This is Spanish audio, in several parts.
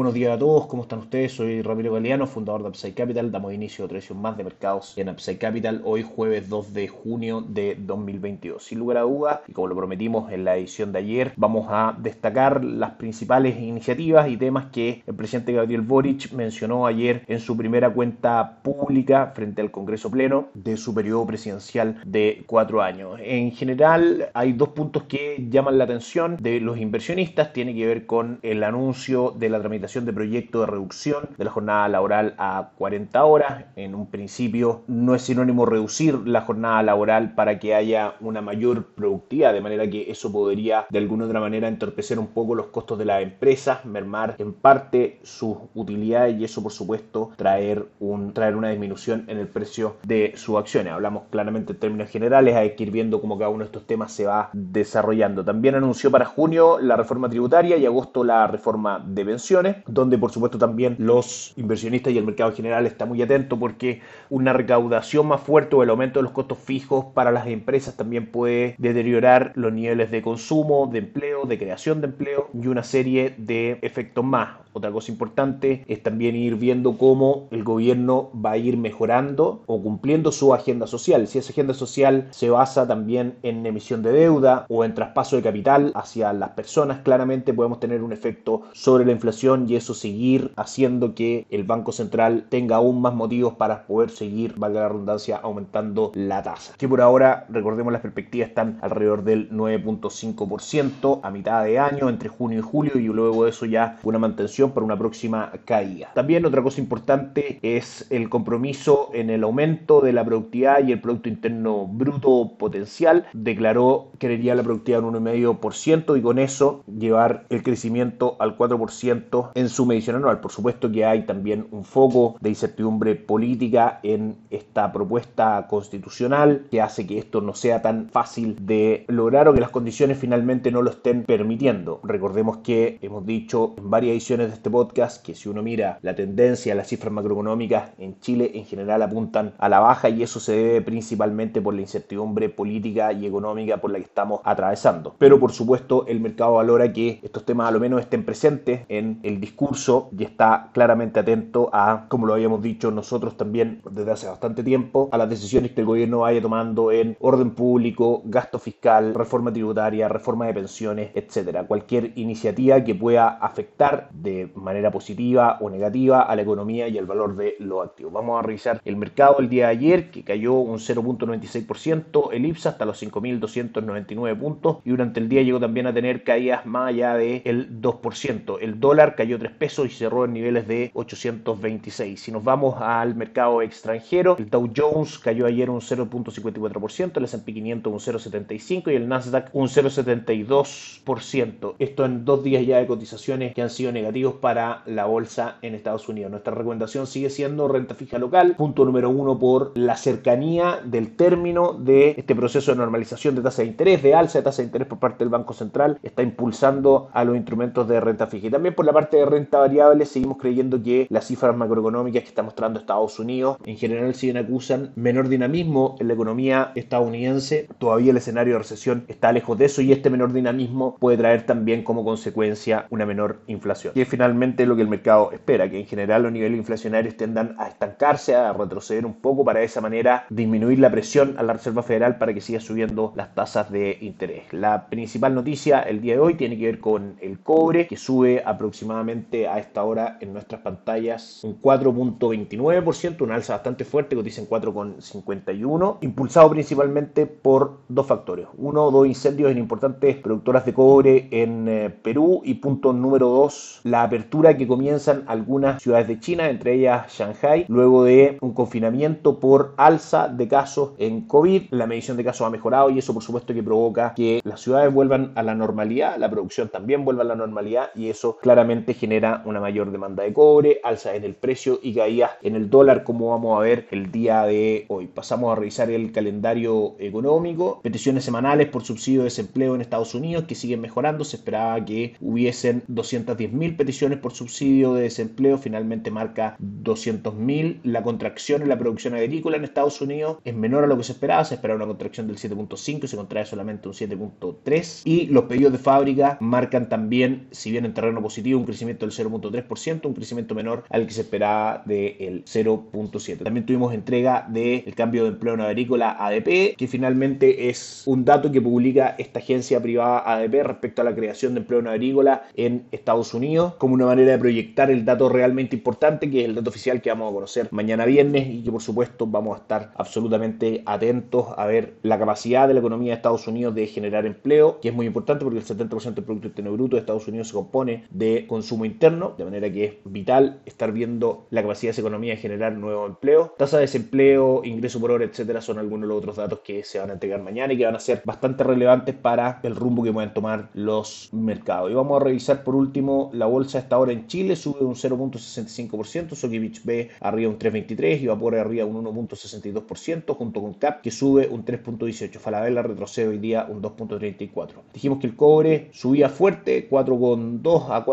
Buenos días a todos, ¿cómo están ustedes? Soy Ramiro Galeano, fundador de Upside Capital. Damos inicio a otra edición más de mercados en Upside Capital, hoy jueves 2 de junio de 2022. Sin lugar a dudas, y como lo prometimos en la edición de ayer, vamos a destacar las principales iniciativas y temas que el presidente Gabriel Boric mencionó ayer en su primera cuenta pública frente al Congreso Pleno de su periodo presidencial de cuatro años. En general, hay dos puntos que llaman la atención de los inversionistas, tiene que ver con el anuncio de la tramitación de proyecto de reducción de la jornada laboral a 40 horas. En un principio no es sinónimo reducir la jornada laboral para que haya una mayor productividad, de manera que eso podría de alguna otra manera entorpecer un poco los costos de las empresas, mermar en parte sus utilidades y eso por supuesto traer, un, traer una disminución en el precio de sus acciones. Hablamos claramente en términos generales, hay que ir viendo cómo cada uno de estos temas se va desarrollando. También anunció para junio la reforma tributaria y agosto la reforma de pensiones donde por supuesto también los inversionistas y el mercado en general está muy atento porque una recaudación más fuerte o el aumento de los costos fijos para las empresas también puede deteriorar los niveles de consumo, de empleo, de creación de empleo y una serie de efectos más. Otra cosa importante es también ir viendo cómo el gobierno va a ir mejorando o cumpliendo su agenda social. Si esa agenda social se basa también en emisión de deuda o en traspaso de capital hacia las personas, claramente podemos tener un efecto sobre la inflación y eso seguir haciendo que el Banco Central tenga aún más motivos para poder seguir, valga la redundancia, aumentando la tasa. Que por ahora, recordemos, las perspectivas están alrededor del 9.5% a mitad de año, entre junio y julio, y luego eso ya una mantención para una próxima caída. También otra cosa importante es el compromiso en el aumento de la productividad y el Producto Interno Bruto potencial. Declaró que quería la productividad en 1,5% y con eso llevar el crecimiento al 4% en su medición anual. Por supuesto que hay también un foco de incertidumbre política en esta propuesta constitucional que hace que esto no sea tan fácil de lograr o que las condiciones finalmente no lo estén permitiendo. Recordemos que hemos dicho en varias ediciones de este podcast que si uno mira la tendencia, las cifras macroeconómicas en Chile en general apuntan a la baja y eso se debe principalmente por la incertidumbre política y económica por la que estamos atravesando. Pero por supuesto el mercado valora que estos temas a lo menos estén presentes en el discurso y está claramente atento a, como lo habíamos dicho nosotros también desde hace bastante tiempo, a las decisiones que el gobierno vaya tomando en orden público, gasto fiscal, reforma tributaria, reforma de pensiones, etcétera. Cualquier iniciativa que pueda afectar de manera positiva o negativa a la economía y al valor de los activos. Vamos a revisar el mercado el día de ayer que cayó un 0.96%, el IPSA hasta los 5.299 puntos y durante el día llegó también a tener caídas más allá del 2%. El dólar cayó 3 pesos y cerró en niveles de 826. Si nos vamos al mercado extranjero, el Dow Jones cayó ayer un 0.54%, el S&P 500 un 0.75 y el Nasdaq un 0.72%. Esto en dos días ya de cotizaciones que han sido negativos para la bolsa en Estados Unidos. Nuestra recomendación sigue siendo renta fija local, punto número uno por la cercanía del término de este proceso de normalización de tasa de interés, de alza de tasa de interés por parte del Banco Central, está impulsando a los instrumentos de renta fija. Y también por la parte de renta variable seguimos creyendo que las cifras macroeconómicas que está mostrando Estados Unidos en general siguen acusan menor dinamismo en la economía estadounidense. Todavía el escenario de recesión está lejos de eso y este menor dinamismo puede traer también como consecuencia una menor inflación finalmente lo que el mercado espera, que en general los niveles inflacionarios tendan a estancarse, a retroceder un poco para de esa manera disminuir la presión a la Reserva Federal para que siga subiendo las tasas de interés. La principal noticia el día de hoy tiene que ver con el cobre, que sube aproximadamente a esta hora en nuestras pantallas un 4.29%, una alza bastante fuerte, que dicen 4.51, impulsado principalmente por dos factores. Uno, dos incendios en importantes productoras de cobre en eh, Perú y punto número dos, la apertura que comienzan algunas ciudades de China, entre ellas Shanghai, luego de un confinamiento por alza de casos en COVID. La medición de casos ha mejorado y eso por supuesto que provoca que las ciudades vuelvan a la normalidad, la producción también vuelva a la normalidad y eso claramente genera una mayor demanda de cobre, alza en el precio y caídas en el dólar, como vamos a ver el día de hoy. Pasamos a revisar el calendario económico. Peticiones semanales por subsidio de desempleo en Estados Unidos que siguen mejorando. Se esperaba que hubiesen 210.000 peticiones por subsidio de desempleo. Finalmente marca 200.000. La contracción en la producción agrícola en Estados Unidos es menor a lo que se esperaba. Se esperaba una contracción del 7.5 y se contrae solamente un 7.3. Y los pedidos de fábrica marcan también, si bien en terreno positivo, un crecimiento del 0.3%, un crecimiento menor al que se esperaba del 0.7. También tuvimos entrega del cambio de empleo en agrícola ADP, que finalmente es un dato que publica esta agencia privada ADP respecto a la creación de empleo en agrícola en Estados Unidos, como una manera de proyectar el dato realmente importante, que es el dato oficial que vamos a conocer mañana viernes y que por supuesto vamos a estar absolutamente atentos a ver la capacidad de la economía de Estados Unidos de generar empleo, que es muy importante porque el 70% del Producto Interno Bruto de Estados Unidos se compone de consumo interno, de manera que es vital estar viendo la capacidad de esa economía de generar nuevo empleo. Tasa de desempleo, ingreso por hora, etcétera, son algunos de los otros datos que se van a entregar mañana y que van a ser bastante relevantes para el rumbo que pueden tomar los mercados. Y vamos a revisar por último la bolsa esta hora en Chile, sube un 0.65%, Sokivich B arriba un 3.23 y Vapor arriba un 1.62%, junto con CAP que sube un 3.18. Falabella retrocede hoy día un 2.34. Dijimos que el cobre subía fuerte, 4.2 a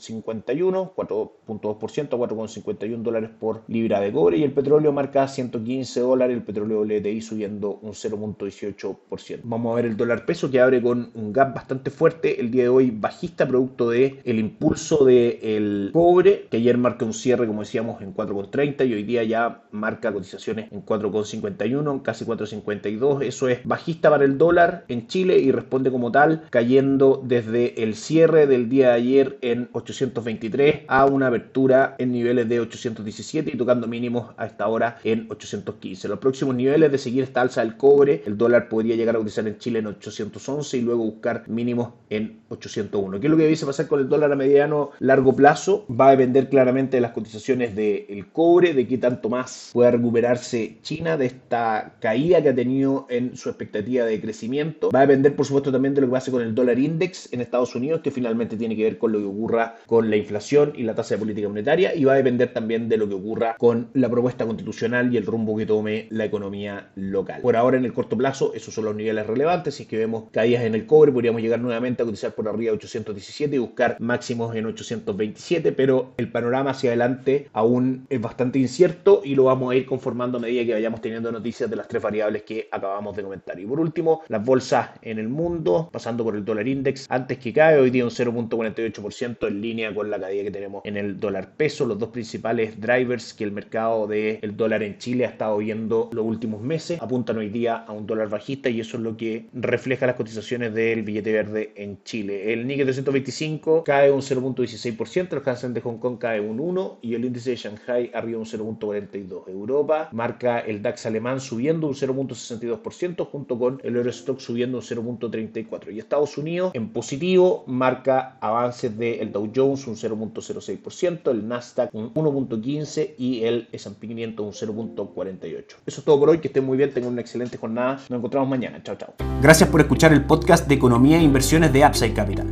4.51, 4.2% a 4.51 dólares por libra de cobre y el petróleo marca 115 dólares, el petróleo WTI subiendo un 0.18%. Vamos a ver el dólar peso que abre con un gap bastante fuerte el día de hoy bajista producto de el impulso del cobre que ayer marca un cierre como decíamos en 4.30 y hoy día ya marca cotizaciones en 4.51, casi 4.52. Eso es bajista para el dólar en Chile y responde como tal cayendo desde el cierre del día de ayer en 823 a una apertura en niveles de 817 y tocando mínimos a esta hora en 815. Los próximos niveles de seguir esta alza del cobre, el dólar podría llegar a cotizar en Chile en 811 y luego buscar mínimos en 801. ¿Qué es lo que dice pasar con el dólar a mediano largo plazo? Va a depender claramente de las cotizaciones del cobre, de qué tanto más pueda recuperarse China de esta caída que ha tenido en su expectativa de crecimiento. Va a depender, por supuesto, también de lo que pase con el dólar index en Estados Unidos, que finalmente tiene que ver con lo que ocurra con la inflación y la tasa de política monetaria, y va a depender también de lo que ocurra con la propuesta constitucional y el rumbo que tome la economía local. Por ahora, en el corto plazo, esos son los niveles relevantes. Si es que vemos caídas en el cobre, podríamos llegar nuevamente a cotizar por arriba de 817 y buscar máximos en 827, pero el panorama hacia adelante aún es bastante incierto y lo vamos a ir conformando a medida que vayamos teniendo noticias de las tres variables que acabamos de comentar. Y por último, las bolsas en el mundo, pasando por el dólar index, antes que cae, hoy día un 0.48% en línea con la caída que tenemos en el dólar peso, los dos principales drivers que el mercado del dólar en Chile ha estado viendo los últimos meses, apuntan hoy día a un dólar bajista y eso es lo que refleja las cotizaciones del billete verde en Chile. El Nikkei 225 cae un 0.16%, el Hansen de Hong Kong cae un 1 y el índice de Shanghai arriba un 0.42. Europa marca el DAX alemán subiendo un 0.62% junto con el Eurostock subiendo un 0.34. Y Estados Unidos en positivo marca avances del Dow Jones un 0.06%, el Nasdaq un 1.15 y el S&P 500 un 0.48. Eso es todo por hoy, que estén muy bien, tengan una excelente jornada. Nos encontramos mañana. Chao, chao. Gracias por escuchar el podcast de Economía e Inversiones de Upside Capital.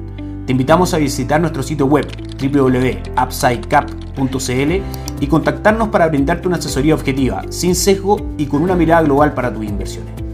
Te invitamos a visitar nuestro sitio web www.upsidecap.cl y contactarnos para brindarte una asesoría objetiva, sin sesgo y con una mirada global para tus inversiones.